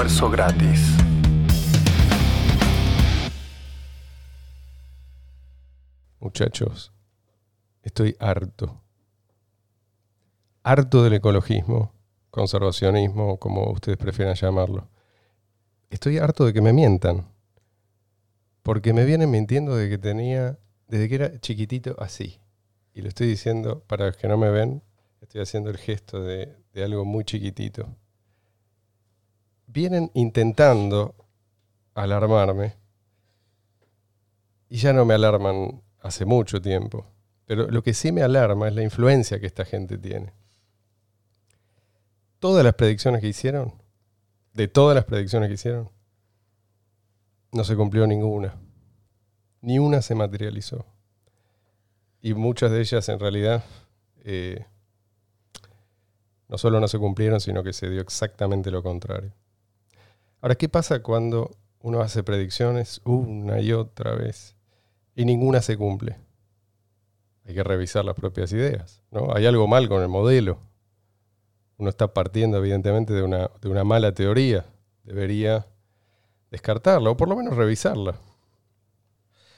Almuerzo gratis. Muchachos, estoy harto. Harto del ecologismo, conservacionismo, como ustedes prefieran llamarlo. Estoy harto de que me mientan. Porque me vienen mintiendo de que tenía, desde que era chiquitito, así. Y lo estoy diciendo, para los que no me ven, estoy haciendo el gesto de, de algo muy chiquitito. Vienen intentando alarmarme. Y ya no me alarman hace mucho tiempo. Pero lo que sí me alarma es la influencia que esta gente tiene. Todas las predicciones que hicieron, de todas las predicciones que hicieron, no se cumplió ninguna. Ni una se materializó. Y muchas de ellas en realidad eh, no solo no se cumplieron, sino que se dio exactamente lo contrario. Ahora, ¿qué pasa cuando uno hace predicciones una y otra vez y ninguna se cumple? Hay que revisar las propias ideas. ¿no? Hay algo mal con el modelo. Uno está partiendo evidentemente de una, de una mala teoría. Debería descartarla o por lo menos revisarla.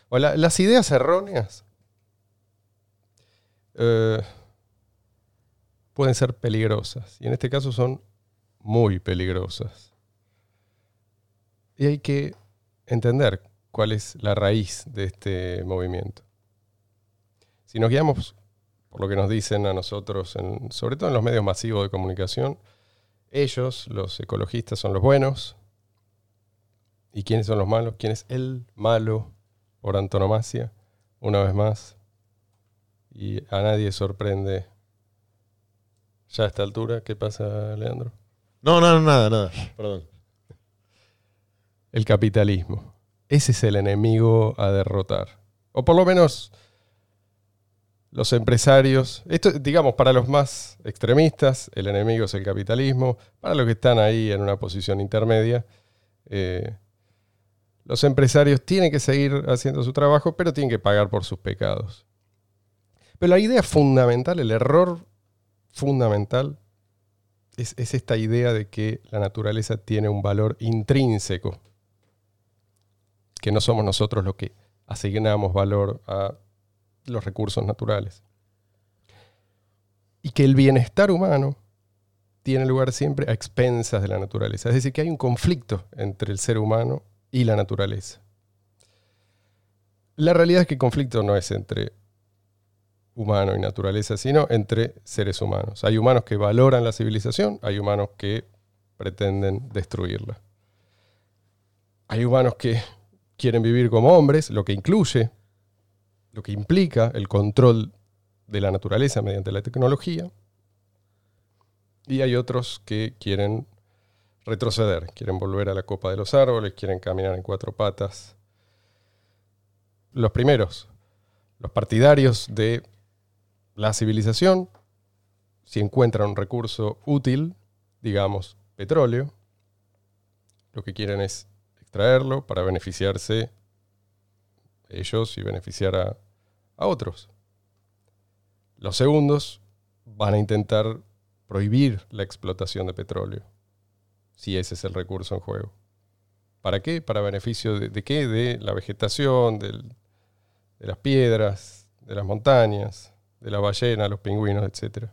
O las ideas erróneas eh, pueden ser peligrosas y en este caso son muy peligrosas. Y hay que entender cuál es la raíz de este movimiento. Si nos guiamos por lo que nos dicen a nosotros, sobre todo en los medios masivos de comunicación, ellos, los ecologistas, son los buenos, ¿Y quiénes son los malos? ¿Quién es el malo por antonomasia? Una vez más. Y a nadie sorprende ya a esta altura. ¿Qué pasa, Leandro? No, no, nada, nada. Perdón. El capitalismo. Ese es el enemigo a derrotar. O por lo menos los empresarios. Esto, digamos, para los más extremistas, el enemigo es el capitalismo. Para los que están ahí en una posición intermedia, eh, los empresarios tienen que seguir haciendo su trabajo, pero tienen que pagar por sus pecados. Pero la idea fundamental, el error fundamental, es, esta idea de que la naturaleza tiene un valor intrínseco, que no somos nosotros los que asignamos valor a los recursos naturales. Y que el bienestar humano tiene lugar siempre a expensas de la naturaleza. Es decir, que hay un conflicto entre el ser humano y la naturaleza. La realidad es que el conflicto no es entre humano y naturaleza, sino entre seres humanos. Hay humanos que valoran la civilización, hay humanos que pretenden destruirla. Hay humanos que quieren vivir como hombres, lo que incluye, lo que implica el control de la naturaleza mediante la tecnología. Y hay otros que quieren retroceder, quieren volver a la copa de los árboles, quieren caminar en cuatro patas. Los primeros, los partidarios de la civilización, si encuentran un recurso útil, digamos petróleo, lo que quieren es extraerlo para beneficiarse ellos y beneficiar a, a otros. Los segundos van a intentar prohibir la explotación de petróleo si ese es el recurso en juego. ¿Para qué? Para beneficio de, qué? De la vegetación, de las piedras, de las montañas, de la ballena, los pingüinos, etc.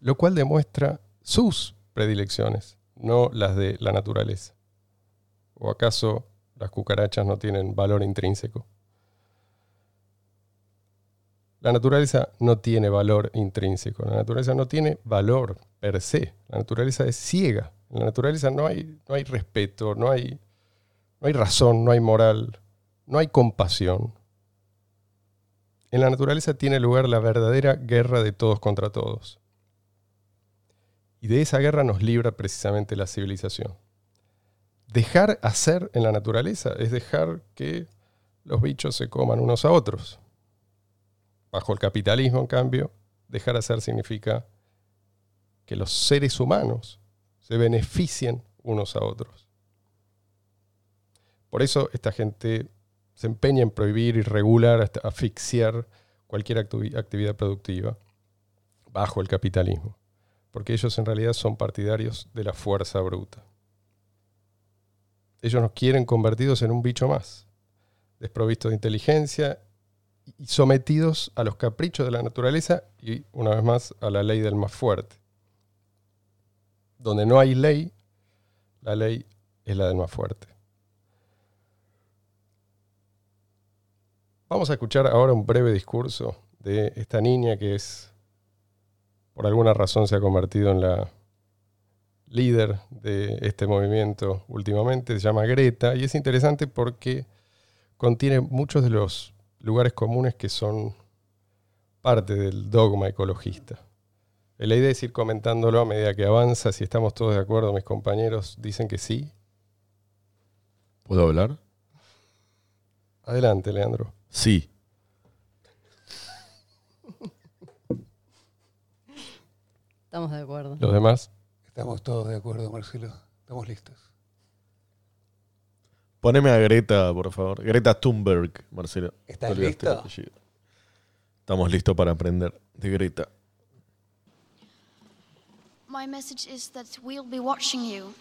Lo cual demuestra sus predilecciones, no las de la naturaleza. ¿O acaso las cucarachas no tienen valor intrínseco? La naturaleza no tiene valor intrínseco, la naturaleza no tiene valor per se, la naturaleza es ciega, en la naturaleza no hay, no hay respeto, no hay, no hay razón, no hay moral, no hay compasión. En la naturaleza tiene lugar la verdadera guerra de todos contra todos. Y de esa guerra nos libra precisamente la civilización. Dejar hacer en la naturaleza es dejar que los bichos se coman unos a otros. Bajo el capitalismo, en cambio, dejar hacer significa que los seres humanos se beneficien unos a otros. Por eso esta gente se empeña en prohibir y regular hasta asfixiar cualquier actividad productiva bajo el capitalismo. porque ellos en realidad son partidarios de la fuerza bruta. Ellos nos quieren convertidos en un bicho más, desprovistos de inteligencia y sometidos a los caprichos de la naturaleza y, una vez más, a la ley del más fuerte. Donde no hay ley, la ley es la del más fuerte. Vamos a escuchar ahora un breve discurso de esta niña que es, por alguna razón, se ha convertido en la líder de este movimiento últimamente, se llama Greta, y es interesante porque contiene muchos de los lugares comunes que son parte del dogma ecologista. La idea es ir comentándolo a medida que avanza, si estamos todos de acuerdo, mis compañeros dicen que sí. ¿Puedo hablar? Adelante, Leandro. Sí. Estamos de acuerdo. ¿Los demás? Estamos todos de acuerdo, Marcelo. Estamos listos. Poneme a Greta, por favor. Greta Thunberg, Marcelo. ¿Estás listo? Estamos listos para aprender de Greta. My message is that we'll be watching you.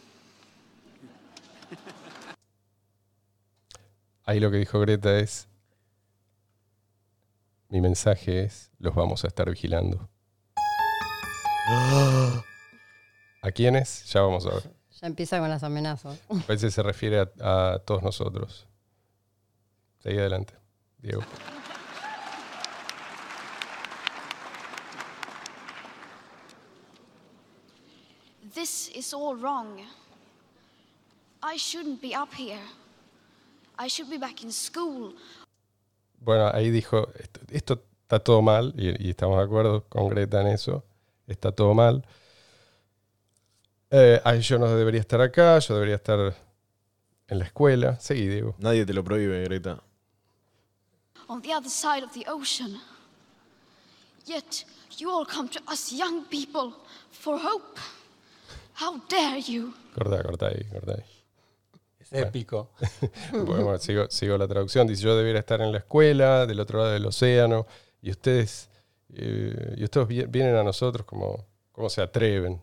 Ahí lo que dijo Greta es, mi mensaje es, los vamos a estar vigilando. ¿A quiénes? Ya vamos a ver. Ya empieza con las amenazas. Parece que se refiere a, a todos nosotros. Seguí adelante, Diego. This is all wrong. I shouldn't be up here. I should be back in school. Bueno, ahí dijo, esto, esto está todo mal, y, y estamos de acuerdo con Greta en eso, está todo mal. Eh, ay, yo no debería estar acá, yo debería estar en la escuela. Seguí, Diego. Nadie te lo prohíbe, Greta. on the other side of the ocean. Yet you all come to us young people for hope. How dare you? Corta, corta ahí, corta ahí. Es épico. Bueno, bueno, sigo, sigo la traducción. Dice, yo debería estar en la escuela, del otro lado del océano, y ustedes, eh, y ustedes vi- vienen a nosotros como, ¿cómo se atreven?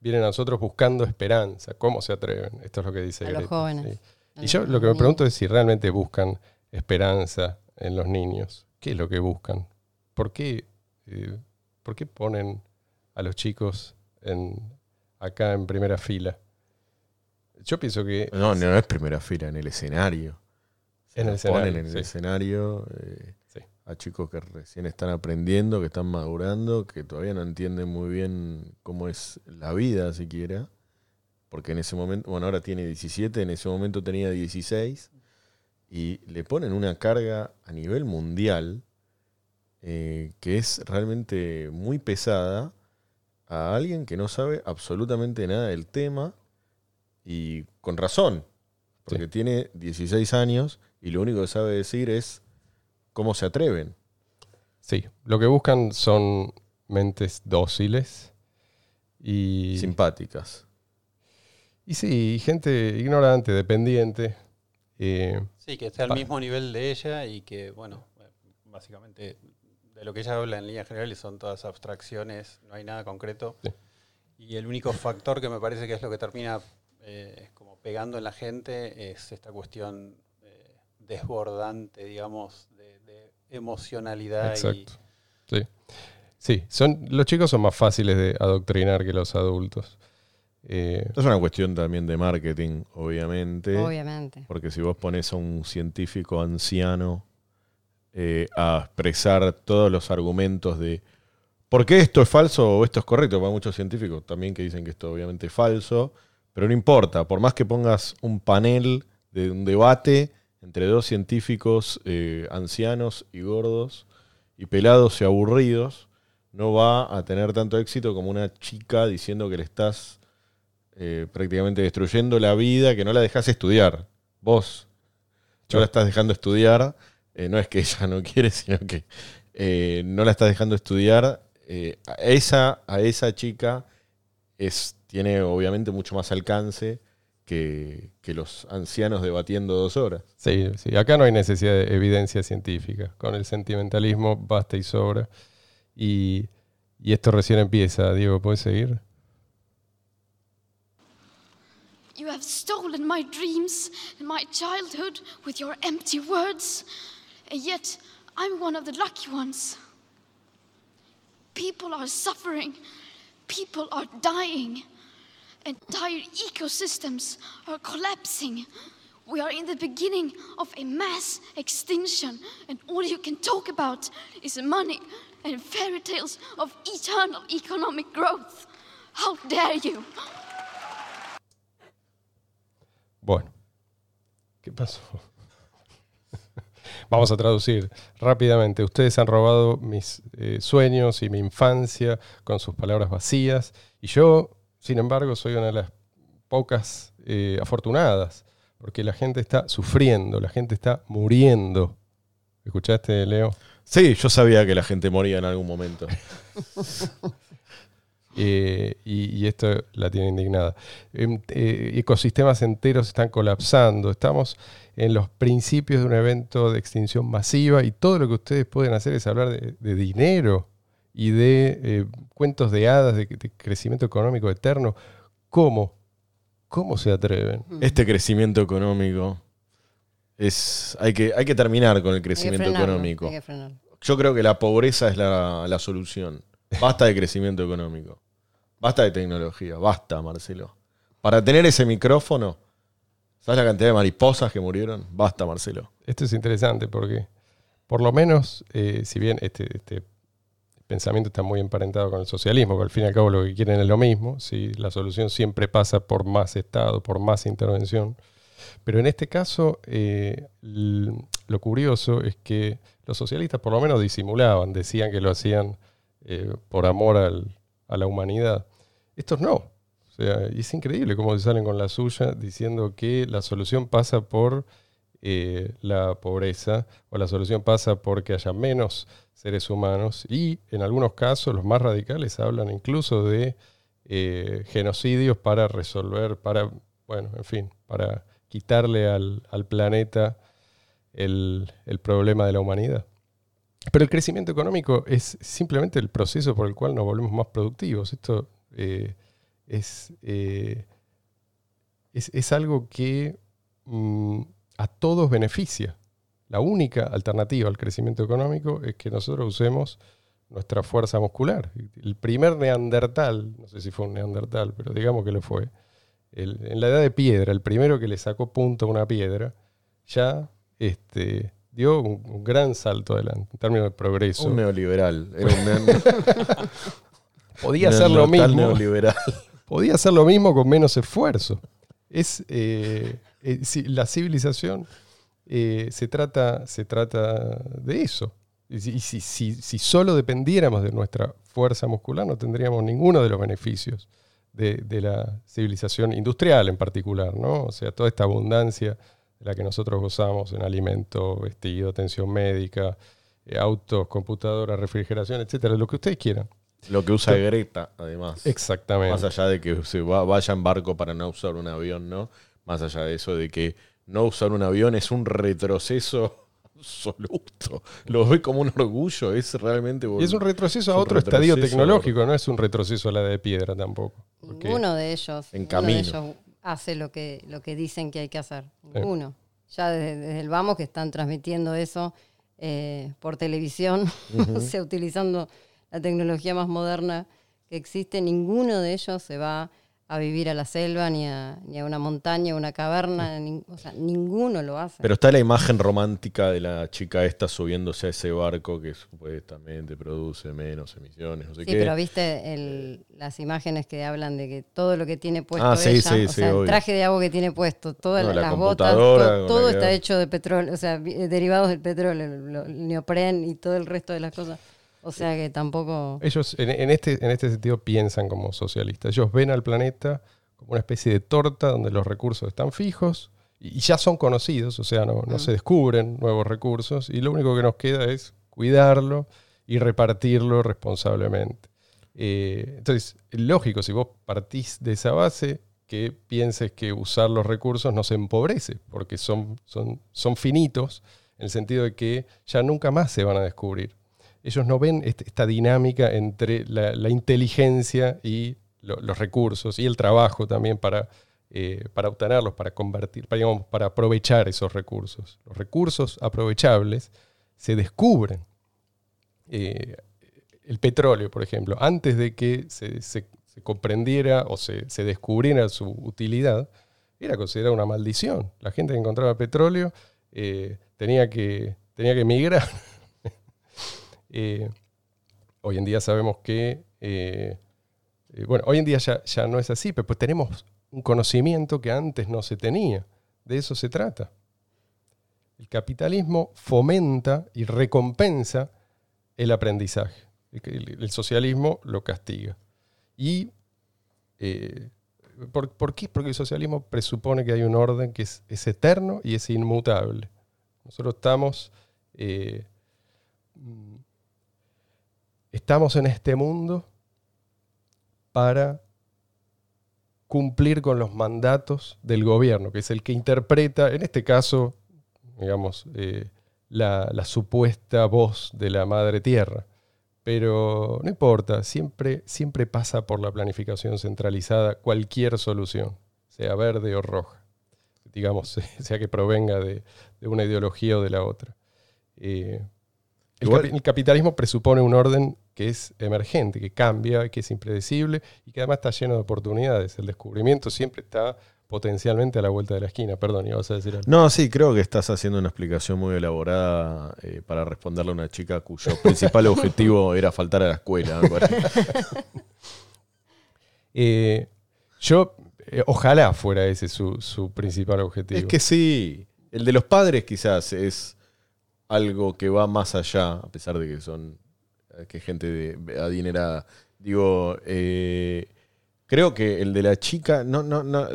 Vienen a nosotros buscando esperanza. ¿Cómo se atreven? Esto es lo que dice A los Greta, jóvenes. sí. A Y los yo lo que me pregunto es si realmente buscan esperanza en los niños. ¿Qué es lo que buscan? ¿Por qué, eh, ¿por qué ponen a los chicos en, acá en primera fila? Yo pienso que No, no es primera fila, en el escenario. En el los ponen escenario, en el sí. escenario eh. A chicos que recién están aprendiendo, que están madurando, que todavía no entienden muy bien cómo es la vida siquiera. Porque en ese momento, bueno, ahora tiene 17, en ese momento tenía 16. Y le ponen una carga a nivel mundial eh, que es realmente muy pesada a alguien que no sabe absolutamente nada del tema y con razón, porque Sí. tiene 16 años y lo único que sabe decir es cómo se atreven. Sí, lo que buscan son mentes dóciles y, Simpáticas. y sí, gente ignorante, dependiente. eh, Sí, que esté al mismo nivel de ella y que, bueno, básicamente de lo que ella habla en líneas generales son todas abstracciones, no hay nada concreto. Sí. Y el único factor que me parece que es lo que termina eh, como pegando en la gente es esta cuestión eh, desbordante, digamos, emocionalidad y exacto. Sí. Sí, son, los chicos son más fáciles de adoctrinar que los adultos. Eh, Es una cuestión también de marketing, obviamente. Obviamente. Porque si vos pones a un científico anciano eh, a expresar todos los argumentos de por qué esto es falso o esto es correcto, para muchos científicos también que dicen que esto obviamente es falso, pero no importa, por más que pongas un panel de un debate entre dos científicos eh, ancianos y gordos y pelados y aburridos, no va a tener tanto éxito como una chica diciendo que le estás eh, prácticamente destruyendo la vida, que no la dejas estudiar. Vos no la estás dejando estudiar. eh, no es que ella no quiere, sino que eh, no la estás dejando estudiar. A, esa, a esa chica es, tiene obviamente mucho más alcance que, que, los ancianos debatiendo dos horas. Sí, sí, acá no hay necesidad de evidencia científica. Con el sentimentalismo basta y sobra. Y, y esto recién empieza. Diego, ¿puedes seguir? You have stolen my dreams and my childhood with your empty words, and yet I'm one of the lucky ones. People are suffering, people are dying entire ecosystems are collapsing. We are in the beginning of a mass extinction, and all you can talk about is money and fairy tales of eternal economic growth. How dare you! Bueno, ¿qué pasó? Vamos a traducir rápidamente. Ustedes han robado mis eh, sueños y mi infancia con sus palabras vacías. Y yo, sin embargo, soy una de las pocas eh, afortunadas, porque la gente está sufriendo, la gente está muriendo. ¿Escuchaste, Leo? Sí, yo sabía que la gente moría en algún momento. Eh, y, y esto la tiene indignada. Em, eh, ecosistemas enteros están colapsando. Estamos en los principios de un evento de extinción masiva y todo lo que ustedes pueden hacer es hablar de, de dinero y de eh, cuentos de hadas, de, de crecimiento económico eterno. ¿Cómo? ¿Cómo se atreven? Este crecimiento económico es. Hay que, hay que terminar con el Hay que crecimiento frenarlo, económico. hay que frenarlo. Yo creo que la pobreza es la, la solución. Basta de crecimiento económico. Basta de tecnología. Basta, Marcelo. Para tener ese micrófono, ¿sabes la cantidad de mariposas que murieron? Basta, Marcelo. Esto es interesante porque, por lo menos, eh, si bien este, este pensamiento está muy emparentado con el socialismo, que al fin y al cabo lo que quieren es lo mismo, ¿sí? la solución siempre pasa por más Estado, por más intervención. Pero en este caso, eh, lo curioso es que los socialistas por lo menos disimulaban, decían que lo hacían eh, por amor a la humanidad. Estos no. O sea, y es increíble cómo se salen con la suya diciendo que la solución pasa por eh, la pobreza o la solución pasa porque haya menos seres humanos y en algunos casos los más radicales hablan incluso de eh, genocidios para resolver, para, bueno, en fin, para quitarle al, al planeta el, el problema de la humanidad. Pero el crecimiento económico es simplemente el proceso por el cual nos volvemos más productivos. Esto eh, es, eh, es, es algo que mm, a todos beneficia. La única alternativa al crecimiento económico es que nosotros usemos nuestra fuerza muscular. El primer neandertal, no sé si fue un neandertal, pero digamos que lo fue, el- en la edad de piedra, el primero que le sacó punto a una piedra, ya este, dio un, un gran salto adelante en términos de progreso. Un neoliberal. Era un Podía hacer lo mismo. neoliberal. podía hacer lo mismo con menos esfuerzo. Es, eh, eh, si- la civilización eh, se, trata, se trata de eso. Y si, si- si- si solo dependiéramos de nuestra fuerza muscular, no tendríamos ninguno de los beneficios de, de la civilización industrial en particular, ¿no? O sea, toda esta abundancia de la que nosotros gozamos en alimento, vestido, atención médica, eh, autos, computadoras, refrigeración, etcétera, lo que ustedes quieran. Lo que usa Greta, además. Exactamente. Más allá de que se va- vaya en barco para no usar un avión, ¿no? Más allá de eso de que no usar un avión es un retroceso absoluto. Lo ve como un orgullo, es realmente... Y es un retroceso a otro estadio tecnológico, no es un retroceso a la de piedra tampoco. Porque Ninguno de ellos, En camino. de ellos hace lo que, lo que dicen que hay que hacer. Ninguno. Ya desde, desde el vamos que están transmitiendo eso eh, por televisión, o sea, utilizando la tecnología más moderna que existe, ninguno de ellos se va a vivir a la selva, ni a, ni a una montaña, a una caverna, o sea, ninguno lo hace. Pero está la imagen romántica de la chica esta subiéndose a ese barco que supuestamente produce menos emisiones, no sé Sí, qué. pero viste el- las imágenes que hablan de que todo lo que tiene puesto Ah, sí, ella, sí, o sí, sea, el traje de agua que tiene puesto, todas No, la las botas, todo que- está hecho de petróleo, o sea, eh, derivados del petróleo, el neopren y todo el resto de las cosas. O sea que tampoco... ellos en, en este, en este sentido piensan como socialistas. Ellos ven al planeta como una especie de torta donde los recursos están fijos y, y ya son conocidos, o sea, no, no se descubren nuevos recursos y lo único que nos queda es cuidarlo y repartirlo responsablemente. Eh, entonces, lógico, si vos partís de esa base, que pienses que usar los recursos nos empobrece, porque son, son, son finitos, en el sentido de que ya nunca más se van a descubrir. Ellos no ven este- esta dinámica entre la, inteligencia y lo- los recursos y el trabajo también para eh, para obtenerlos, para convertir, para, digamos, para aprovechar esos recursos. Los recursos aprovechables se descubren. Eh, el petróleo, por ejemplo, antes de que se, comprendiera o se, se descubriera su utilidad, era considerada una maldición. La gente que encontraba petróleo eh, tenía, que, tenía que emigrar. Eh, hoy en día sabemos que, eh, eh, bueno, hoy en día ya, ya no es así, pero pues tenemos un conocimiento que antes no se tenía. De eso se trata. El capitalismo fomenta y recompensa el aprendizaje. El, socialismo lo castiga. Y ¿por, por qué? Porque el socialismo presupone que hay un orden que es, es eterno y es inmutable. Nosotros estamos, estamos en este mundo para cumplir con los mandatos del gobierno, que es el que interpreta, en este caso, digamos, eh, la, la supuesta voz de la madre tierra. Pero no importa, siempre, siempre pasa por la planificación centralizada cualquier solución, sea verde o roja, digamos, sea que provenga de, de una ideología o de la otra. Eh, el capitalismo presupone un orden que es emergente, que cambia, que es impredecible y que además está lleno de oportunidades. El descubrimiento siempre está potencialmente a la vuelta de la esquina. Perdón, ibas a decir algo. No, sí, creo que estás haciendo una explicación muy elaborada eh, para responderle a una chica cuyo principal objetivo era faltar a la escuela. Eh, yo, eh, ojalá fuera ese su, su principal objetivo. Es que sí, el de los padres quizás es algo que va más allá, a pesar de que son que gente de, adinerada. Digo, eh, creo que el de la chica, no, no, no.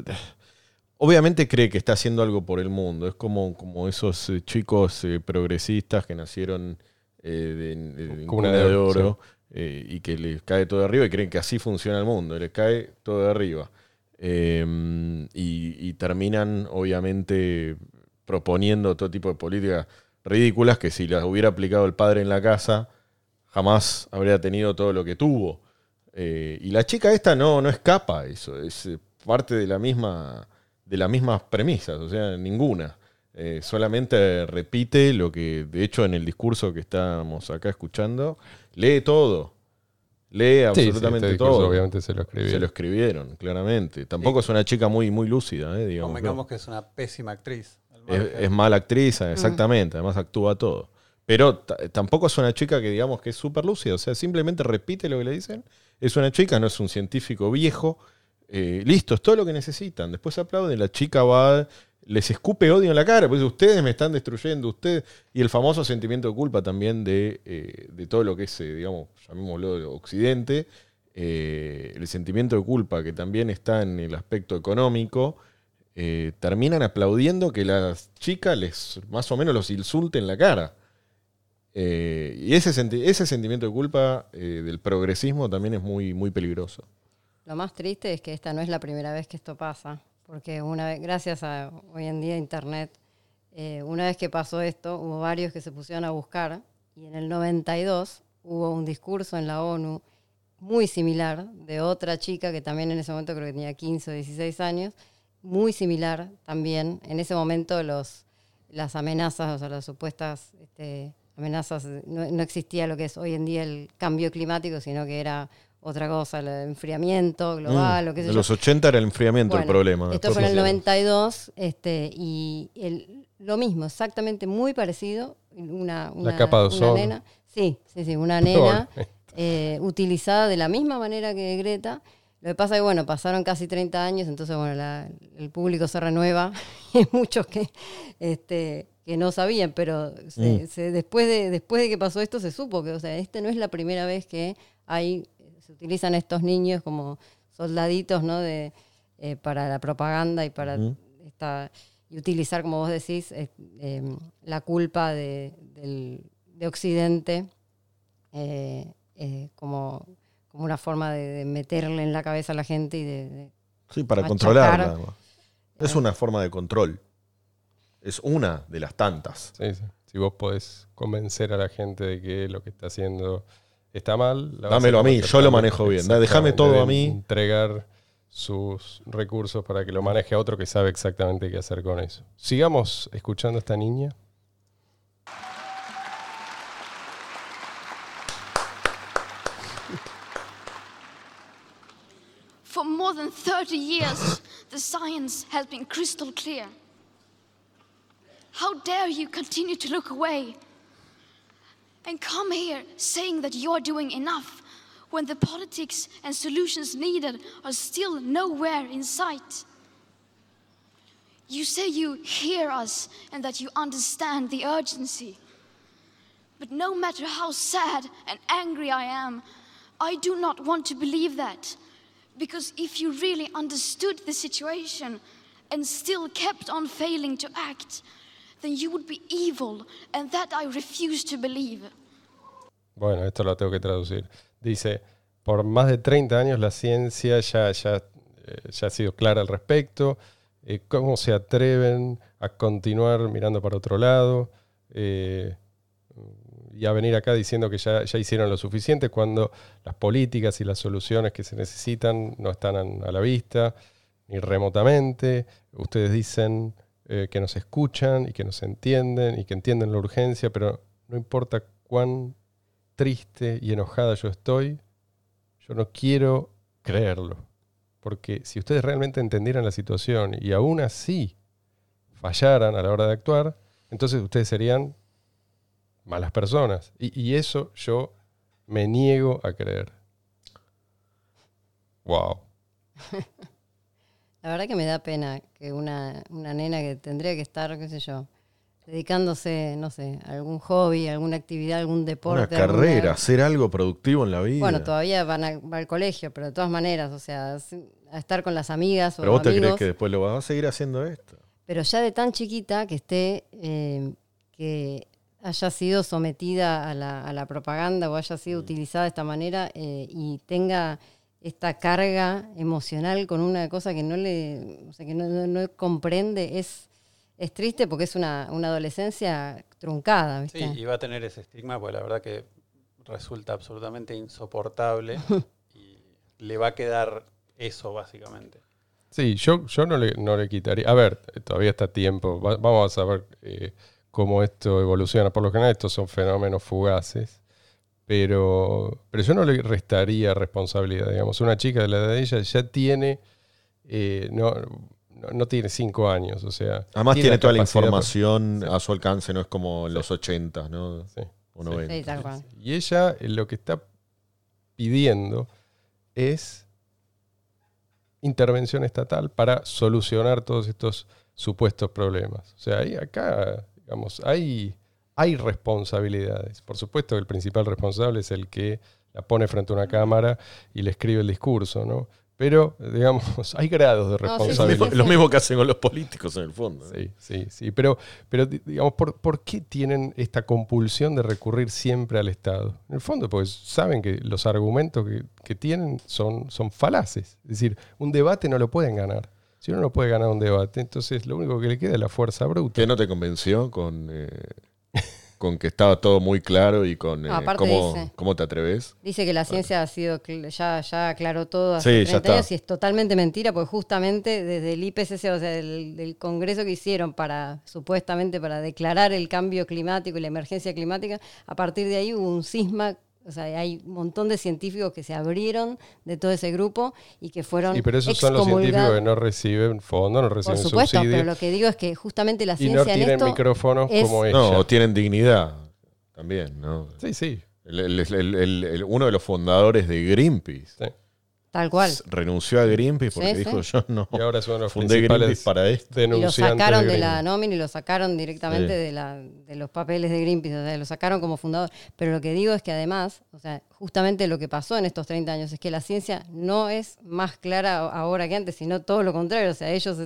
Obviamente cree que está haciendo algo por el mundo. Es como, como esos eh, chicos eh, progresistas que nacieron eh, de, de- Cuna de oro, eh, y que les cae todo de arriba y creen que así funciona el mundo. Les cae todo de arriba. Eh, y, y terminan, obviamente, proponiendo todo tipo de políticas ridículas que si las hubiera aplicado el padre en la casa, jamás habría tenido todo lo que tuvo. Eh, y la chica esta no, no escapa a eso, es eh, parte de la misma de las mismas premisas, o sea, ninguna. Eh, solamente repite lo que, de hecho, en el discurso que estamos acá escuchando, lee todo. Lee Sí, sí, absolutamente este discurso todo. Obviamente se lo escribí. Se lo escribieron, claramente. Tampoco es una chica muy, muy lúcida, eh, digamos. Convengamos que es una pésima actriz. al Es, es mala actriz, exactamente. Además actúa todo. Pero tampoco es una chica que digamos que es súper lúcida. O sea, simplemente repite lo que le dicen. Es una chica, no es un científico viejo. Eh, listo, es todo lo que necesitan. Después aplauden, la chica va, les escupe odio en la cara. Pues ustedes me están destruyendo, ustedes. Y el famoso sentimiento de culpa también de, eh, de todo lo que es, eh, digamos, llamémoslo Occidente. Eh, el sentimiento de culpa que también está en el aspecto económico terminan aplaudiendo que las chicas les más o menos los insulte en la cara. Eh, y ese, senti- ese sentimiento de culpa eh, del progresismo también es muy, muy peligroso. Lo más triste es que esta no es la primera vez que esto pasa, porque una vez, gracias a hoy en día Internet, eh, una vez que pasó esto, hubo varios que se pusieron a buscar y en el 92 hubo un discurso en la ONU muy similar de otra chica que también en ese momento creo que tenía 15 o 16 años, muy similar también. En ese momento los, las amenazas, o sea, las supuestas este, amenazas, no, no existía lo que es hoy en día el cambio climático, sino que era otra cosa, el enfriamiento global, o qué sé de yo. los 80 era el enfriamiento el problema. Esto fue en el pasó. 92 este, y el- lo mismo, exactamente muy parecido. Una, una, capa de una ozono. nena, sí, sí, sí, una nena eh, utilizada de la misma manera que Greta. Lo que pasa es que, bueno, pasaron casi 30 años, entonces, bueno, la- el público se renueva y hay muchos que, este, que no sabían, pero se- Mm. se- después, de, después de que pasó esto se supo que, o sea, este no es la primera vez que hay, se utilizan estos niños como soldaditos, ¿no? De, eh, para la propaganda y para esta, y utilizar, como vos decís, eh, eh, la culpa de, del- de Occidente eh, como, como una forma de, de meterle en la cabeza a la gente y de, de- Sí, para machacar. controlarla. Es una forma de control. Es una de las tantas. Sí, sí. Si vos podés convencer a la gente de que lo que está haciendo está mal, la vas Dámelo a mí, yo lo manejo bien. Déjame todo a mí. Entregar sus recursos para que lo maneje a otro que sabe exactamente qué hacer con eso. Sigamos escuchando a esta niña. For more than 30 years, the science has been crystal clear. How dare you continue to look away and come here saying that you're doing enough when the politics and solutions needed are still nowhere in sight? You say you hear us and that you understand the urgency. But no matter how sad and angry I am, I do not want to believe that. Because if you really understood the situation and still kept on failing to act, then you would be evil, and that I refuse. Bueno, esto lo tengo que traducir. Dice, por más de 30 años la ciencia ya, ya, eh, ya ha sido clara al respecto. Eh, ¿Cómo se atreven a continuar mirando para otro lado? Eh, y a venir acá diciendo que ya, ya hicieron lo suficiente cuando las políticas y las soluciones que se necesitan no están a la vista, ni remotamente. Ustedes dicen eh, que nos escuchan y que nos entienden y que entienden la urgencia, pero no importa cuán triste y enojada yo estoy, yo no quiero creerlo. Porque si ustedes realmente entendieran la situación y aún así fallaran a la hora de actuar, entonces ustedes serían malas personas. Y, y eso yo me niego a creer. Wow. La verdad que me da pena que una, una nena que tendría que estar, qué sé yo, dedicándose, no sé, a algún hobby, alguna actividad, algún Una deporte. carrera, alguna- hacer algo productivo en la vida. Bueno, todavía van a- va al colegio, pero de todas maneras, o sea, a estar con las amigas o Pero vos te amigos. crees que después lo vas a seguir haciendo esto. pero ya de tan chiquita que esté, eh, que haya sido sometida a la, a la propaganda o haya Mm. sido utilizada de esta manera eh, y tenga esta carga emocional con una cosa que no le, o sea, que no, no- no comprende, es, es triste porque es una, una adolescencia truncada, Sí, y va a tener ese estigma, porque la verdad que resulta absolutamente insoportable y le va a quedar eso básicamente. Sí, yo, yo no, le, no le quitaría. A ver, todavía está tiempo. Va- vamos a saber eh, cómo esto evoluciona. Por lo general, estos son fenómenos fugaces. Pero, pero yo no le restaría responsabilidad. Digamos, una chica de la edad de ella ya tiene. eh, no, no, tiene cinco años. O sea. Además tiene, toda la para- información a su alcance, no es como en los 80, ¿no? Sí. O 90. Sí, tal cual. Y ella eh, lo que está pidiendo es intervención estatal para solucionar todos estos supuestos problemas. O sea, ahí acá, digamos, hay, hay responsabilidades. Por supuesto que el principal responsable es el que la pone frente a una cámara y le escribe el discurso, ¿no? Pero, digamos, hay grados de No, sí, sí, responsabilidad. sí, Lo mismo que hacen con los políticos en el fondo. ¿no? Sí, sí, sí. Pero, pero di- digamos, ¿por, por qué tienen esta compulsión de recurrir siempre al Estado? En el fondo, pues saben que los argumentos que, que tienen son, son falaces. Es decir, un debate no lo pueden ganar. Si uno no puede ganar un debate, entonces lo único que le queda es la fuerza bruta. ¿Qué no te convenció con, eh, con que estaba todo muy claro y con eh, aparte cómo, dice- cómo te atreves? Dice que la ciencia ha sido, ya, ya aclaró todo Sí, hace ya 30 está. años y es totalmente mentira, porque justamente desde el IPCC, o sea, del, del congreso que hicieron para, supuestamente, para declarar el cambio climático y la emergencia climática, a partir de ahí hubo un cisma, o sea, hay un montón de científicos que se abrieron de todo ese grupo y que fueron Y pero esos son los científicos que no reciben fondos, no Por reciben supuesto, subsidios pero lo que digo es que justamente la y ciencia no en tienen esto micrófonos es- como ella. No, o tienen dignidad también, ¿no? Sí, sí. El- el- el- el- el- uno de los fundadores de Greenpeace sí. Tal cual. renunció a Greenpeace porque Sí, dijo sí. yo no Y ahora son los fundé principales Greenpeace para esto. Y lo sacaron de, la nómina y lo sacaron directamente Sí. de, la, de los papeles de Greenpeace, o sea, lo sacaron como fundador. Pero lo que digo es que además, o sea, justamente lo que pasó en estos 30 años es que la ciencia no es más clara ahora que antes, sino todo lo contrario. O sea, ellos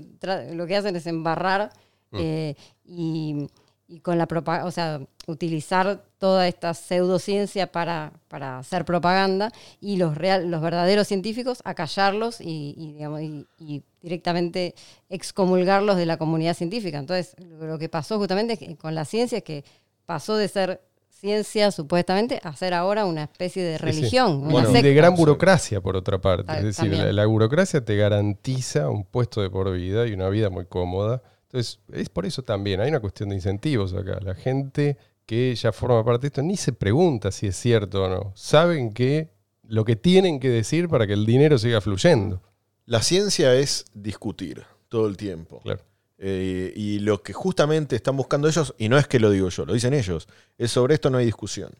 lo que hacen es embarrar eh, y, y con la propaganda, o sea, utilizar toda esta pseudociencia para, para hacer propaganda y los real, los verdaderos científicos acallarlos y, y, digamos, y, y directamente excomulgarlos de la comunidad científica. Entonces, lo, que pasó justamente es que con la ciencia es que pasó de ser ciencia supuestamente a ser ahora una especie de Sí, sí. religión, una Bueno, secta. de gran burocracia, por otra parte. Es decir, la burocracia te garantiza un puesto de por vida y una vida muy cómoda. Entonces, es por eso también, hay una cuestión de incentivos acá. La gente que ya forma parte de esto ni se pregunta si es cierto o no. Saben que lo que tienen que decir para que el dinero siga fluyendo. La ciencia es discutir todo el tiempo. Claro. Eh, y lo que justamente están buscando ellos, y no es que lo digo yo, lo dicen ellos, es sobre esto no hay discusión.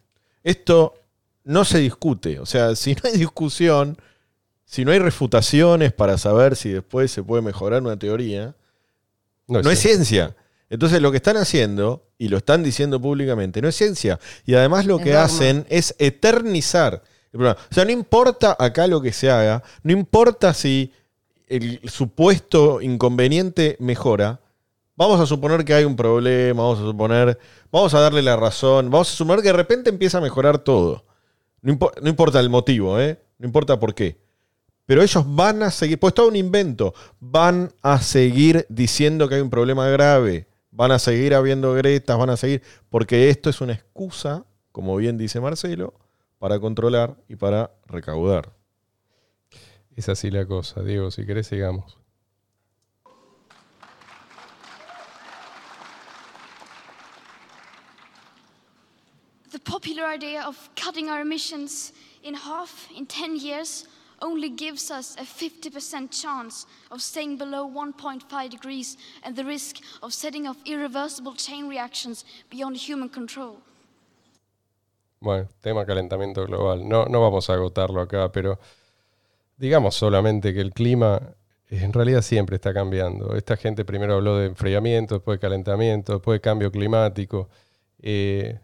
Esto no se discute. O sea, si no hay discusión, si no hay refutaciones para saber si después se puede mejorar una teoría, no es ciencia. Entonces lo que están haciendo, y lo están diciendo públicamente, no es ciencia. Y además lo Es que hacen es eternizar el problema. O sea, no importa acá lo que se haga, no importa si el supuesto inconveniente mejora, vamos a suponer que hay un problema, vamos a suponer, vamos a darle la razón, vamos a suponer que de repente empieza a mejorar todo. No, impo- no importa el motivo, ¿eh? no importa por qué. Pero ellos van a seguir, pues todo un invento, van a seguir diciendo que hay un problema grave, van a seguir habiendo gretas, van a seguir, porque esto es una excusa, como bien dice Marcelo, para controlar y para recaudar. Es así la cosa, Diego. Si querés, sigamos. The popular idea of cutting our emissions in half in 10 years only gives us a 50% chance of staying below 1.5 degrees and the risk of setting off irreversible chain reactions beyond human control. Bueno, tema calentamiento global. No, no vamos a agotarlo acá, pero digamos solamente que el clima eh, en realidad siempre está cambiando. Esta gente primero habló de enfriamiento, después de calentamiento, después de cambio climático. Eh,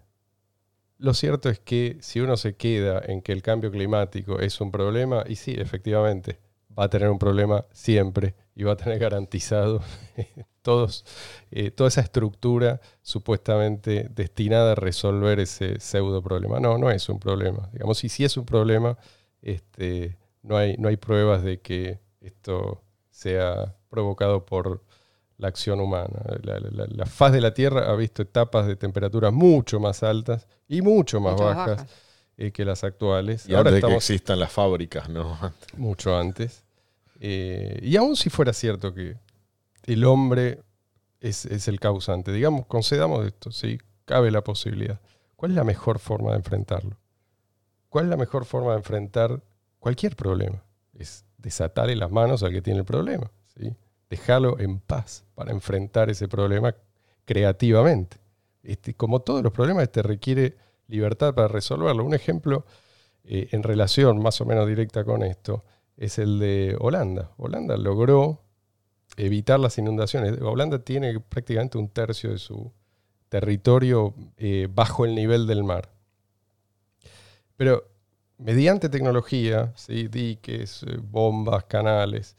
lo cierto es que si uno se queda en que el cambio climático es un problema, y sí, efectivamente, va a tener un problema siempre y va a tener garantizado todos, eh, toda esa estructura supuestamente destinada a resolver ese pseudo problema. No, no es un problema. Digamos, y si es un problema, este, no, hay, no hay pruebas de que esto sea provocado por la acción humana. La, la- la faz de la Tierra ha visto etapas de temperaturas mucho más altas y mucho más bajas, bajas. eh, que las actuales. Y Ahora antes de que existan las fábricas, ¿no? mucho antes. Eh, y aun si fuera cierto que el hombre es, es el causante, digamos, concedamos esto, sí, cabe la posibilidad. ¿Cuál es la mejor forma de enfrentarlo? ¿Cuál es la mejor forma de enfrentar cualquier problema? Es desatarle las manos al que tiene el problema, ¿sí? Dejarlo en paz para enfrentar ese problema creativamente. Este, como todos los problemas, este requiere libertad para resolverlo. Un ejemplo eh, en relación más o menos directa con esto es el de Holanda. Holanda logró evitar las inundaciones. Holanda tiene prácticamente un tercio de su territorio eh, bajo el nivel del mar. Pero mediante tecnología, ¿sí? diques, eh, bombas, canales,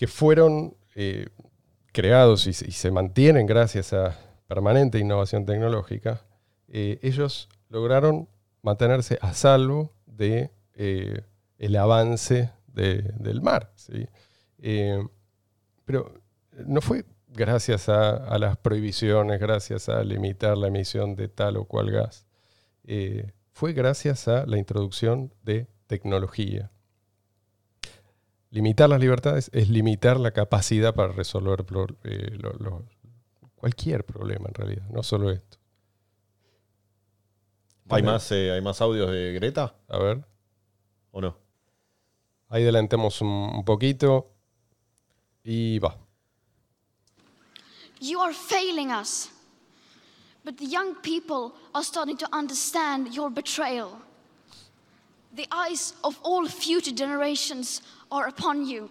que fueron eh, creados y, se- mantienen gracias a permanente innovación tecnológica, eh, ellos lograron mantenerse a salvo de eh, el avance de- del mar. ¿sí? Pero no fue gracias a, las prohibiciones, gracias a limitar la emisión de tal o cual gas. Fue gracias a la introducción de tecnología. Limitar las libertades es limitar la capacidad para resolver pro- eh, lo- lo- cualquier problema en realidad, no solo esto. ¿Hay más, eh, ¿Hay más audios de Greta A ver, o no? ahí adelantemos un, un poquito y va. You are failing us. But the young people are starting to understand your betrayal. The eyes of all future generations are upon you.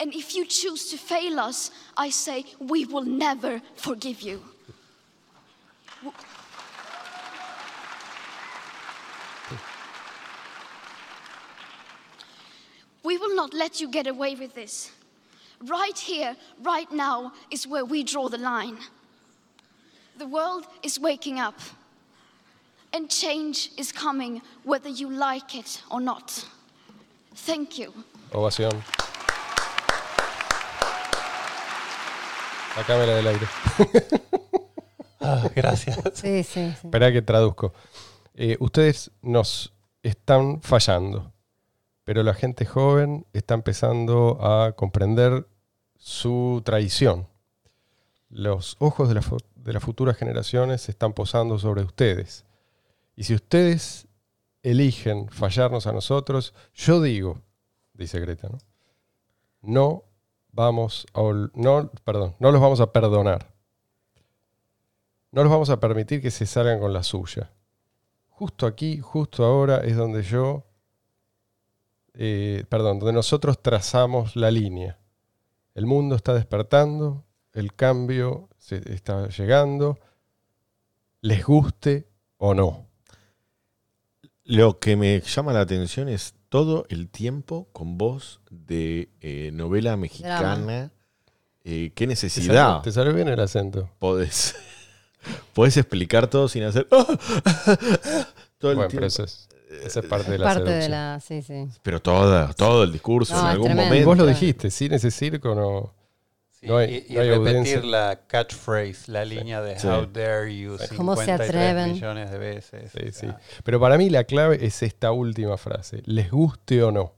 And if you choose to fail us, I say we will never forgive you. We will not let you get away with this. Right here, right now, is where we draw the line. The world is waking up, and change is coming whether you like it or not. Thank you. Ovación. La cámara del aire. Ah, gracias. Sí, sí, sí. Espera que traduzco. Eh, ustedes nos están fallando, pero la gente joven está empezando a comprender su traición. Los ojos de, la de las futuras generaciones se están posando sobre ustedes. Y si ustedes eligen fallarnos a nosotros, yo digo, dice Greta, ¿no? Vamos no, perdón, no los vamos a perdonar. No los vamos a permitir que se salgan con la suya. Justo aquí, justo ahora es donde yo, eh, perdón, donde nosotros trazamos la línea. El mundo está despertando, el cambio se está llegando, les guste o no. Lo que me llama la atención es todo el tiempo con voz de eh, novela mexicana. Eh, qué ¿Te necesidad salió, te salió bien el acento? podés, podés explicar todo sin hacer todo el Bueno, pero tiempo. eso es, esa es parte de la Parte de la. Sí, sí. Pero toda, todo el discurso No, en algún tremendo. Momento. vos lo dijiste, sin ese circo no... Sí, No hay- y no repetir audiencia. la catchphrase, la línea de Sí. How dare you ¿Cómo se 53 atreven? millones de veces. Sí, o sí. sea, Pero para mí la clave es esta última frase. Les guste o no.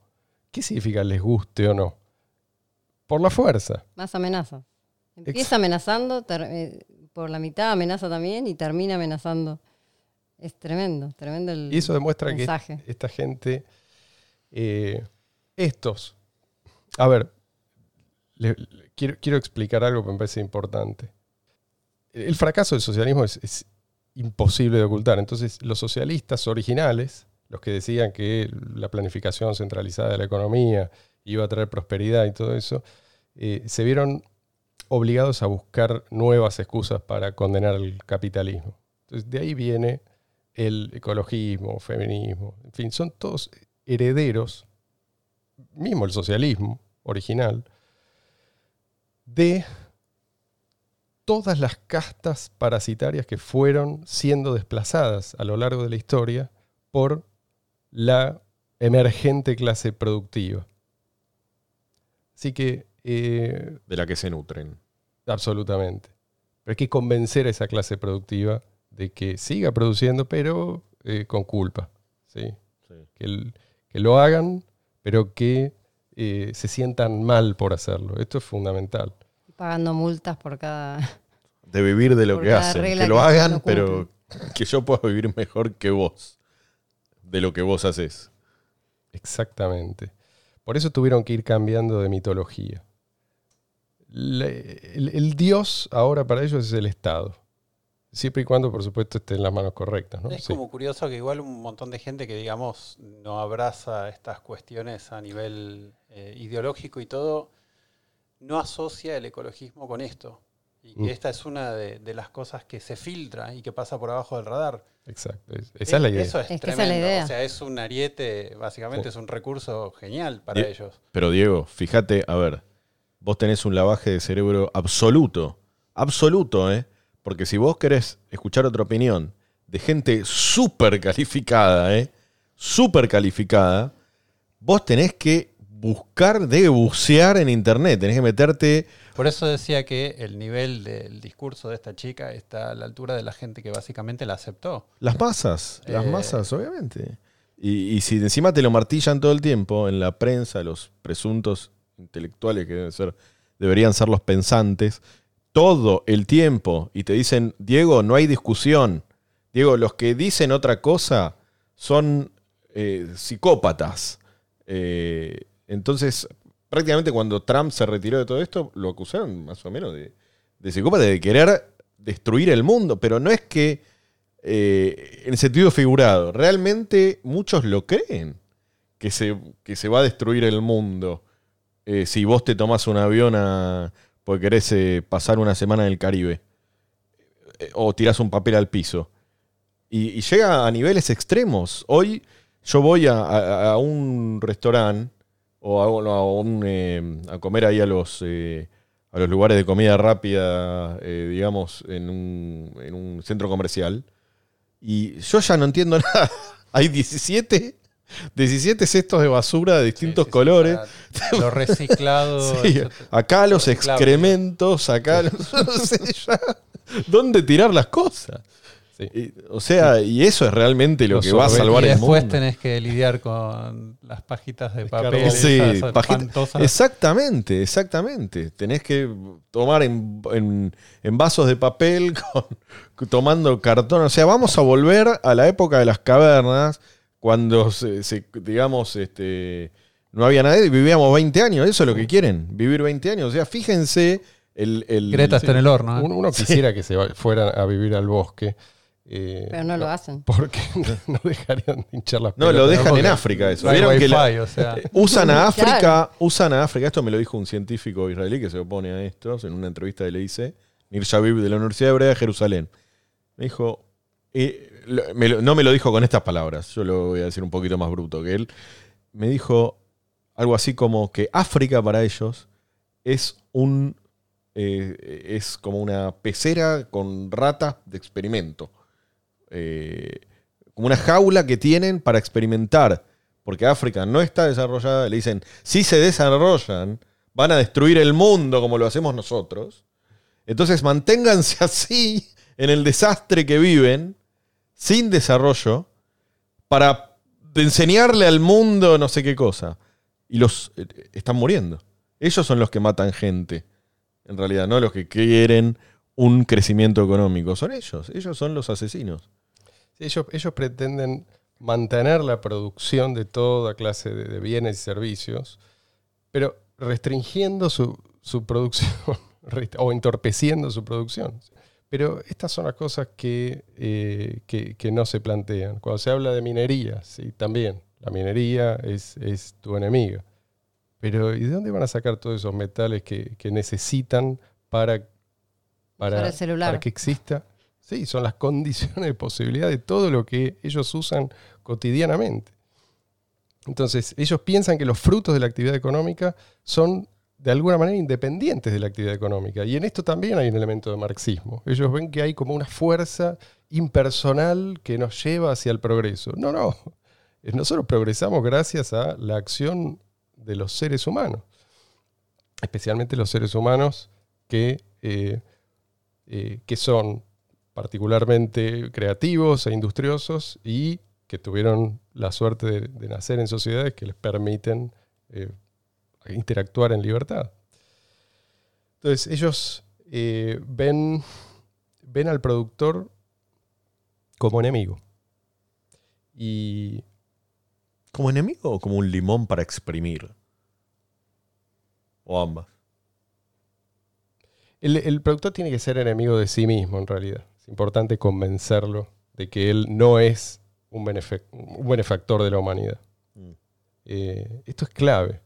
¿Qué significa les guste o no? Por la fuerza. Más amenaza. Empieza amenazando, eh, por la mitad amenaza también y termina amenazando. Es tremendo, tremendo el Y eso demuestra que mensaje. esta gente, eh, estos, a ver, quiero, quiero explicar algo que me parece importante. El fracaso del socialismo es, es imposible de ocultar. Entonces, los socialistas originales, los que decían que la planificación centralizada de la economía iba a traer prosperidad y todo eso, eh, se vieron obligados a buscar nuevas excusas para condenar el capitalismo. Entonces, de ahí viene el ecologismo, feminismo, en fin, son todos herederos, mismo el socialismo original, de todas las castas parasitarias que fueron siendo desplazadas a lo largo de la historia por la emergente clase productiva. Así que, eh, De la que se nutren. absolutamente. Pero hay que convencer a esa clase productiva de que siga produciendo, pero eh, con culpa. ¿sí? Sí. Que, el- que lo hagan, pero que eh, se sientan mal por hacerlo. Esto es fundamental. Pagando multas por cada. De vivir de lo que hacen. Que lo hagan, pero que yo pueda vivir mejor que vos. De lo que vos haces. Exactamente. Por eso tuvieron que ir cambiando de mitología. Le- el, el dios ahora para ellos es el Estado. Siempre y cuando, por supuesto, esté en las manos correctas. ¿no? Es Sí. como curioso que igual un montón de gente que, digamos, no abraza estas cuestiones a nivel eh, ideológico y todo, no asocia el ecologismo con esto. Y que Mm. esta es una de, de las cosas que se filtra y que pasa por abajo del radar. Exacto. Es- esa es la idea. Eso es, Es que esa es la tremendo. idea. O sea, es un ariete, básicamente Sí. es un recurso genial para Die- ellos. Pero Diego, fíjate, a ver, vos tenés un lavaje de cerebro absoluto. Absoluto, ¿eh? Porque si vos querés escuchar otra opinión de gente súper calificada, ¿eh? Súper calificada, vos tenés que buscar de bucear en internet, tenés que meterte... Por eso decía que el nivel del discurso de esta chica está a la altura de la gente que básicamente la aceptó. Las masas, las Eh. masas, obviamente. Y, y si encima te lo martillan todo el tiempo en la prensa, los presuntos intelectuales que deben ser, deberían ser los pensantes, todo el tiempo, y te dicen, Diego, no hay discusión. Diego, los que dicen otra cosa son eh, psicópatas. Eh, entonces, prácticamente cuando Trump se retiró de todo esto, lo acusaron más o menos de, de psicópata, de querer destruir el mundo, pero no es que eh, en sentido figurado, realmente muchos lo creen, que se, que se va a destruir el mundo eh, si vos te tomás un avión a, porque querés eh, pasar una semana en el Caribe, eh, o tirás un papel al piso. Y, llega a niveles extremos. Hoy yo voy a, un restaurante o a, eh, a comer ahí a los, a los lugares de comida rápida, digamos, en un, en un centro comercial. Y yo ya no entiendo nada. Hay 17, 17 cestos de basura de distintos Sí, sí, sí, colores. Lo reciclado. Sí, acá los excrementos, acá los, no sé, ya. dónde tirar las cosas. Y, o sea, y eso es realmente lo Los que va a salvar y el después mundo. tenés que lidiar con las pajitas de papel. Sí, esas pajita-. Exactamente, exactamente. Tenés que tomar en, en- en vasos de papel con- tomando cartón. O sea, vamos a volver a la época de las cavernas, cuando se, se- digamos, este, no había nadie y vivíamos 20 años. Eso es lo que quieren, vivir 20 años. O sea, fíjense el... el- Greta está en el horno. ¿eh? Uno, uno quisiera que se fueran a vivir al bosque. eh, Pero no lo hacen. Porque no dejarían de hinchar las No, lo dejan en África eso. ¿Vieron que la- o sea. Usan a Claro. África, usan a África, esto me lo dijo un científico israelí que se opone a esto, en una entrevista que le hice, Nir Shabib de la Universidad Hebrea de Jerusalén. Me dijo, eh, no me lo dijo con estas palabras, yo lo voy a decir un poquito más bruto que él. Me dijo algo así como que África para ellos es un eh, es como una pecera con ratas de experimento. Eh, como una jaula que tienen para experimentar. Porque África no está desarrollada. Le dicen, si se desarrollan, van a destruir el mundo como lo hacemos nosotros. Entonces manténganse así en el desastre que viven, sin desarrollo, para enseñarle al mundo no sé qué cosa. Y los eh, están muriendo. Ellos son los que matan gente, en realidad, no los que quieren un crecimiento económico. Son ellos, ellos son los asesinos. Ellos, ellos pretenden mantener la producción de toda clase de, de bienes y servicios, pero restringiendo su, su producción o entorpeciendo su producción. Pero estas son las cosas que, eh, que, que no se plantean. Cuando se habla de minería, sí, también, la minería es, es tu enemiga. Pero ¿y de dónde van a sacar todos esos metales que, que necesitan para, para, Para el celular. para que exista? Sí, son las condiciones de posibilidad de todo lo que ellos usan cotidianamente. Entonces, ellos piensan que los frutos de la actividad económica son de alguna manera independientes de la actividad económica. Y en esto también hay un elemento de marxismo. Ellos ven que hay como una fuerza impersonal que nos lleva hacia el progreso. No, no. Nosotros progresamos gracias a la acción de los seres humanos. Especialmente los seres humanos que, eh, eh, que son particularmente creativos e industriosos y que tuvieron la suerte de, nacer en sociedades que les permiten eh, interactuar en libertad. Entonces ellos eh, ven, ven al productor como enemigo. Y ¿Como enemigo o como un limón para exprimir? O ambas. el, el productor tiene que ser enemigo de sí mismo en realidad. Es importante convencerlo de que él no es un, benefactor de la humanidad. Mm. Eh, esto es clave.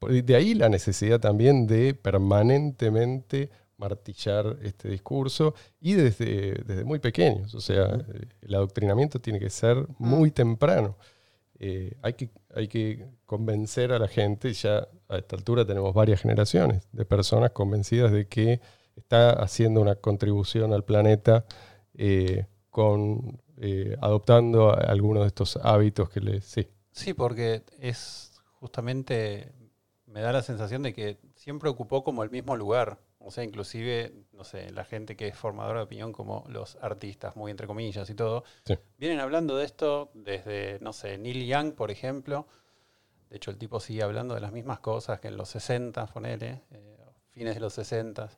De ahí la necesidad también de permanentemente martillar este discurso y desde, desde muy pequeños. O sea, el adoctrinamiento tiene que ser muy temprano. Eh, hay, que, hay que convencer a la gente, ya a esta altura tenemos varias generaciones de personas convencidas de que está haciendo una contribución al planeta eh, con eh, adoptando algunos de estos hábitos que les... Sí, Sí, porque es justamente, me da la sensación de que siempre ocupó como el mismo lugar. O sea, inclusive, no sé, la gente que es formadora de opinión, como los artistas, muy entre comillas y todo, Sí. vienen hablando de esto desde, no sé, Neil Young, por ejemplo. De hecho, el tipo sigue hablando de las mismas cosas que en los 60, ponele, eh, fines de los 60.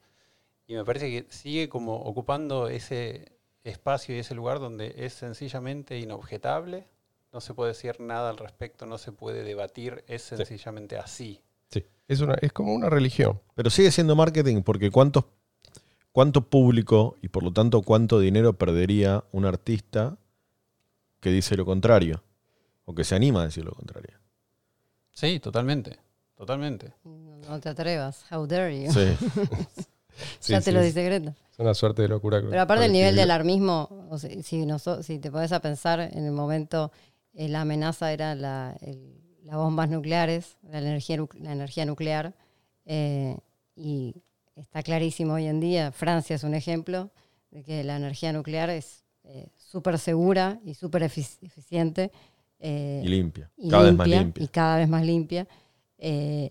Y me parece que sigue como ocupando ese espacio y ese lugar donde es sencillamente inobjetable, no se puede decir nada al respecto, no se puede debatir, es sencillamente así. Es, una, es como una religión. Pero sigue siendo marketing porque ¿cuántos, cuánto público y por lo tanto cuánto dinero perdería un artista que dice lo contrario o que se anima a decir lo contrario. Sí, totalmente, totalmente. No, te atrevas. How dare you. Sí. Sí, ya te sí, lo dice Greta. Es una suerte de locura. Pero aparte el nivel de alarmismo, o sea, si, si te pones a pensar, en el momento eh, la amenaza era la, el- las bombas nucleares, la energía, la energía nuclear, eh, y está clarísimo hoy en día, Francia es un ejemplo de que la energía nuclear es eh, súper segura y súper efic- eficiente. eh, Y limpia. y Cada vez más limpia. Y cada vez más limpia. Eh,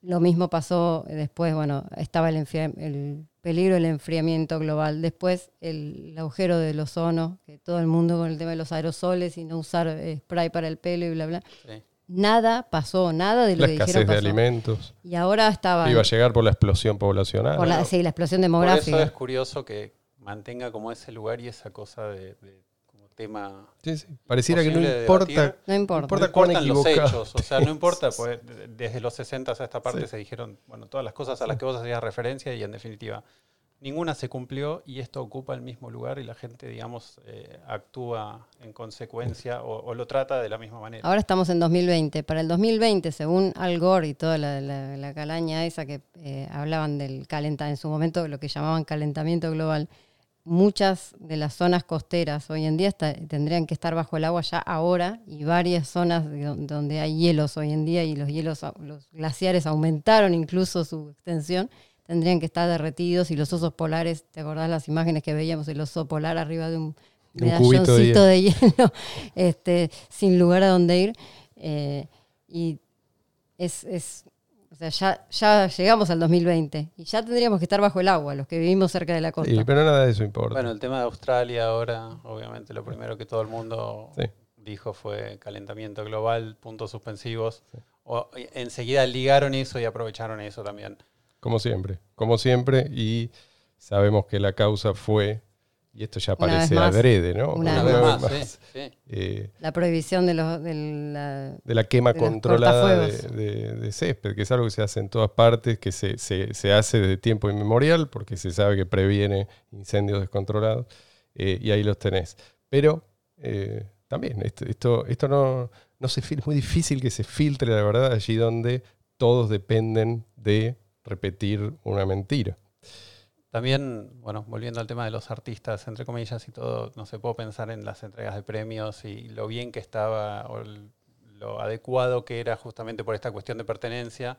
lo mismo pasó después, bueno, estaba el, el peligro del enfriamiento global. Después el, agujero del ozono, que todo el mundo con el tema de los aerosoles y no usar spray para el pelo y bla, bla. Sí. Nada pasó, nada de lo La que dijeron escasez de pasó. alimentos. Y ahora estaba Iba a llegar por la explosión poblacional. por la, sí, la explosión Por eso demográfica. es curioso que mantenga como ese lugar y esa cosa de, de como tema. Sí, sí. Pareciera que no importa. no importa. importa no cuán importan los hechos, o sea, no importa, es. pues de- desde los 60 a esta parte Sí. se dijeron, bueno, todas las cosas a las que vos hacías referencia y en definitiva ninguna se cumplió y esto ocupa el mismo lugar y la gente, digamos, eh, actúa en consecuencia o, lo trata de la misma manera. Ahora estamos en 2020. Para el 2020, según Al Gore y toda la, la- la calaña esa que eh, hablaban del calentamiento, en su momento lo que llamaban calentamiento global, muchas de las zonas costeras hoy en día tendrían que estar bajo el agua ya ahora y varias zonas de don- donde hay hielos hoy en día y los hielos, los glaciares aumentaron incluso su extensión, tendrían que estar derretidos y los osos polares, ¿te acordás las imágenes que veíamos el oso polar arriba de un de medalloncito de hielo, este, sin lugar a dónde ir? Eh, y es, es o sea, ya, ya llegamos al 2020 y ya tendríamos que estar bajo el agua, los que vivimos cerca de la costa. Sí, pero nada de eso importa. Bueno, el tema de Australia ahora, obviamente lo primero que todo el mundo Sí. dijo fue calentamiento global, puntos suspensivos. O, y enseguida ligaron eso y aprovecharon eso también. Como siempre, como siempre, y sabemos que la causa fue, y esto ya Una vez parece más. adrede, ¿no? Una Una vez más, más, sí, sí. eh, La prohibición de, los, de la... de la quema De controlada de, cortafuegos. de- de césped, que es algo que se hace en todas partes, que se, se- se hace desde tiempo inmemorial, porque se sabe que previene incendios descontrolados, eh, y ahí los tenés. Pero eh, también, esto, esto, esto no, no se es muy difícil que se filtre la verdad allí donde todos dependen de repetir una mentira. También, bueno, volviendo al tema de los artistas, entre comillas y todo, no se puedo pensar en las entregas de premios y lo bien que estaba o el- lo adecuado que era justamente por esta cuestión de pertenencia.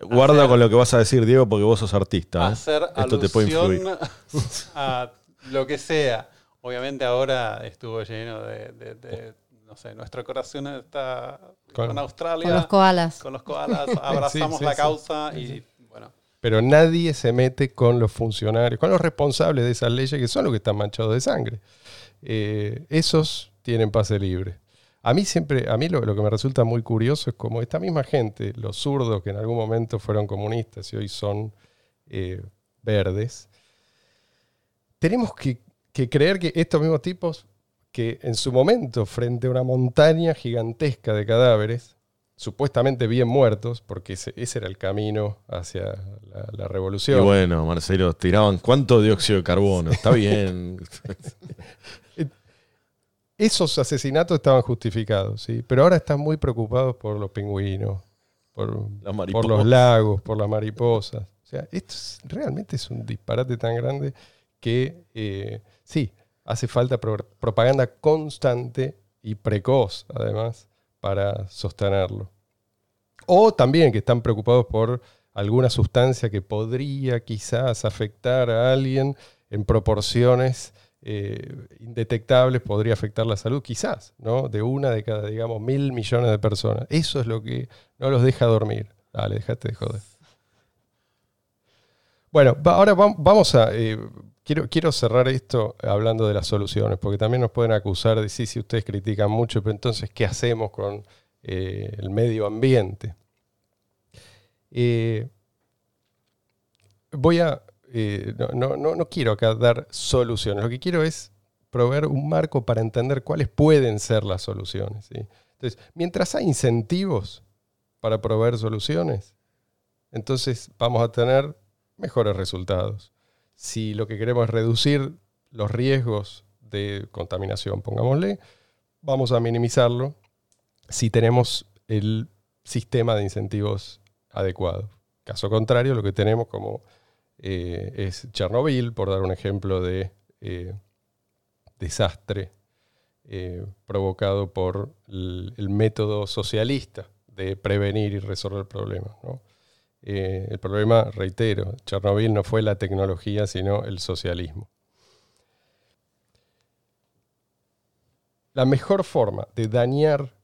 Guarda Hacer- con lo que vas a decir, Diego, porque vos sos artista. ¿eh? hacer Esto te puede alusión influir. a lo que sea. Obviamente ahora estuvo lleno de, de- de- no sé, nuestro corazón está Con- con, Australia, con los koalas. con los koalas, abrazamos Sí, sí, la sí. causa y Pero nadie se mete con los funcionarios, con los responsables de esas leyes que son los que están manchados de sangre. Eh, esos tienen pase libre. A mí siempre, a mí lo, que me resulta muy curioso es como esta misma gente, los zurdos que en algún momento fueron comunistas y hoy son eh, verdes, tenemos que creer que estos mismos tipos que en su momento, frente a una montaña gigantesca de cadáveres, supuestamente bien muertos, porque ese, ese era el camino hacia la, la Y revolución. bueno, Marcelo, tiraban cuánto dióxido de carbono. Está bien. Esos asesinatos estaban justificados, ¿sí? pero ahora están muy preocupados por los pingüinos, por, los lagos, por las mariposas. O sea, esto es- realmente es un disparate tan grande que eh, sí, hace falta pro- propaganda constante y precoz, además, para sostenerlo. O también que están preocupados por alguna sustancia que podría quizás afectar a alguien en proporciones eh, indetectables, podría afectar la salud, quizás, ¿no? De una de cada, digamos, mil millones de personas. Eso es lo que no los deja dormir. Dale, dejate de joder. Bueno, ahora vam- vamos a... eh, quiero, cerrar esto hablando de las soluciones, porque también nos pueden acusar de, sí, si ustedes critican mucho, pero entonces, ¿qué hacemos con eh, el medio ambiente? Eh, voy a... eh, no, no- no- quiero acá dar soluciones, lo que quiero es proveer un marco para entender cuáles pueden ser las soluciones. Entonces, mientras hay incentivos para proveer soluciones, entonces vamos a tener mejores resultados. Si lo que queremos es reducir los riesgos de contaminación, pongámosle, vamos a minimizarlo si tenemos el sistema de incentivos adecuado. Caso contrario, lo que tenemos como eh, es Chernobyl, por dar un ejemplo de eh, desastre eh, provocado por el, método socialista de prevenir y resolver problemas. ¿no? Eh, el problema, reitero, Chernobyl no fue la tecnología, sino el socialismo. La mejor forma de dañar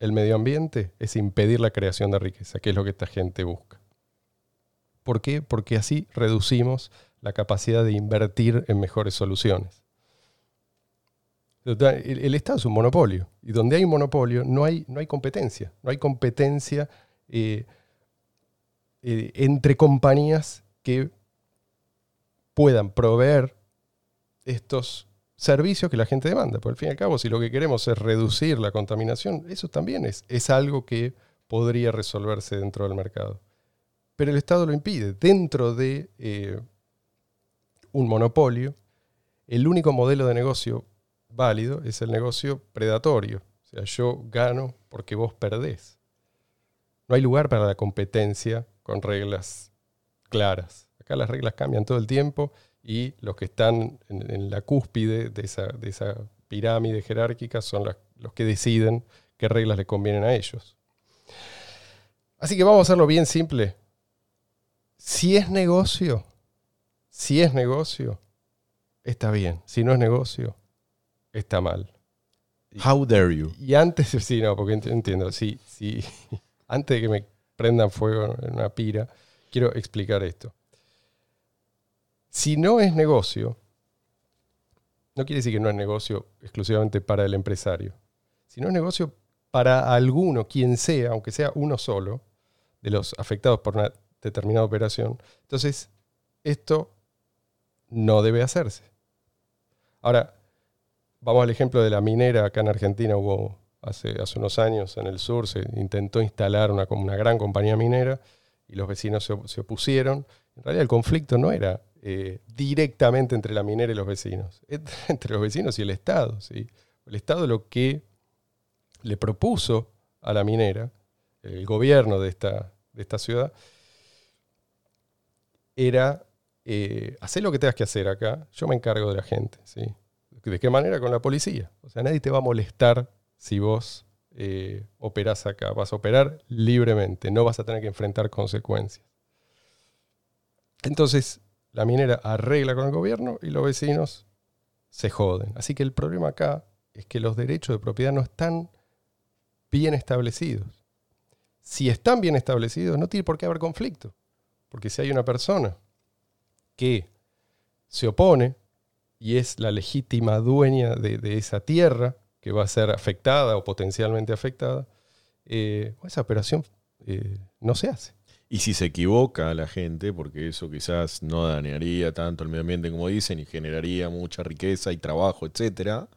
el medio ambiente es impedir la creación de riqueza, que es lo que esta gente busca. ¿Por qué? Porque así reducimos la capacidad de invertir en mejores soluciones. El, Estado es un monopolio y donde hay un monopolio no hay, no hay competencia, no hay competencia eh, eh, entre compañías que puedan proveer estos servicios que la gente demanda. Por al fin y al cabo, si lo que queremos es reducir la contaminación, eso también es, es algo que podría resolverse dentro del mercado. Pero el Estado lo impide. Dentro de eh, un monopolio, el único modelo de negocio válido es el negocio predatorio. O sea, yo gano porque vos perdés. No hay lugar para la competencia con reglas claras. Acá las reglas cambian todo el tiempo y los que están en, la cúspide de esa, de esa, pirámide jerárquica son los que deciden qué reglas le convienen a ellos. Así que vamos a hacerlo bien simple. Si es negocio, si es negocio, está bien. Si no es negocio, está mal. How dare you? Y antes, sí, no, porque entiendo, sí, sí. Antes de que me prendan fuego en una pira, quiero explicar esto. Si no es negocio, no quiere decir que no es negocio exclusivamente para el empresario. Si no es negocio para alguno, quien sea, aunque sea uno solo, de los afectados por una determinada operación, entonces esto no debe hacerse. Ahora, vamos al ejemplo de la minera. Acá en Argentina hubo hace, hace unos años en el sur, se intentó instalar una, una gran compañía minera y los vecinos se, opusieron. En realidad el conflicto no era eh, directamente entre la minera y los vecinos, entre los vecinos y el Estado. ¿sí? El Estado lo que le propuso a la minera, el gobierno de esta, de esta ciudad, era eh, hacer lo que tengas que hacer acá, yo me encargo de la gente. ¿sí? ¿De qué manera? Con la policía. O sea, nadie te va a molestar si vos eh, operás acá. Vas a operar libremente, no vas a tener que enfrentar consecuencias. Entonces, la minera arregla con el gobierno y los vecinos se joden. Así que el problema acá es que los derechos de propiedad no están bien establecidos. Si están bien establecidos, no tiene por qué haber conflicto. Porque si hay una persona que se opone y es la legítima dueña de, esa tierra que va a ser afectada o potencialmente afectada, eh, esa operación eh, no se hace. Y si se equivoca la gente, porque eso quizás no dañaría tanto el medio ambiente como dicen y generaría mucha riqueza y trabajo, etcétera,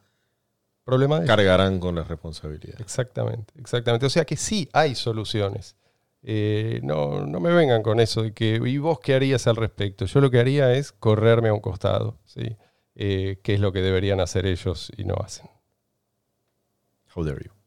Problema cargarán con la responsabilidad. Exactamente, exactamente. O sea que sí hay soluciones. Eh, no, no me vengan con eso de que, ¿y vos qué harías al respecto? Yo lo que haría es correrme a un costado, ¿sí? Eh, que es lo que deberían hacer ellos y no hacen. How dare you?